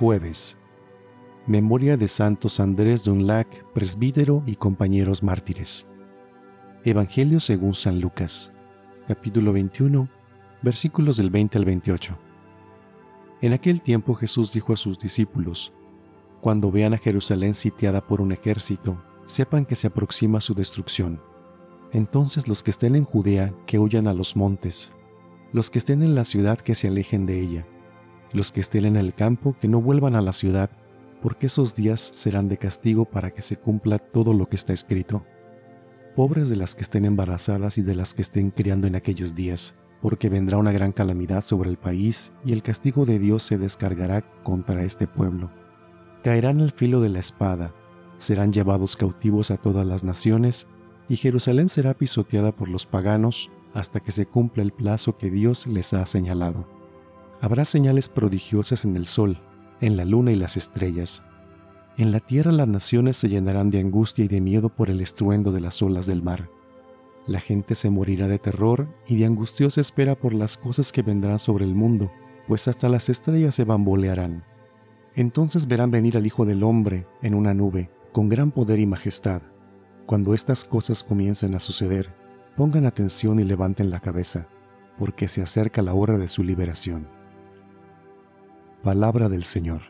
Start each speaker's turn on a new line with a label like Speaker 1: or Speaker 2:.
Speaker 1: Jueves. Memoria de Santos Andrés Dunlac, presbítero y compañeros mártires. Evangelio según San Lucas, capítulo 21, versículos del 20 al 28. En aquel tiempo Jesús dijo a sus discípulos, Cuando vean a Jerusalén sitiada por un ejército, sepan que se aproxima su destrucción. Entonces los que estén en Judea, que huyan a los montes, los que estén en la ciudad, que se alejen de ella, los que estén en el campo, que no vuelvan a la ciudad, porque esos días serán de castigo para que se cumpla todo lo que está escrito. Pobres de las que estén embarazadas y de las que estén criando en aquellos días, porque vendrá una gran calamidad sobre el país y el castigo de Dios se descargará contra este pueblo. Caerán al filo de la espada, serán llevados cautivos a todas las naciones, y Jerusalén será pisoteada por los paganos hasta que se cumpla el plazo que Dios les ha señalado. Habrá señales prodigiosas en el sol, en la luna y las estrellas. En la tierra las naciones se llenarán de angustia y de miedo por el estruendo de las olas del mar. La gente se morirá de terror y de angustiosa espera por las cosas que vendrán sobre el mundo, pues hasta las estrellas se bambolearán. Entonces verán venir al Hijo del Hombre en una nube, con gran poder y majestad. Cuando estas cosas comiencen a suceder, pongan atención y levanten la cabeza, porque se acerca la hora de su liberación. Palabra del Señor.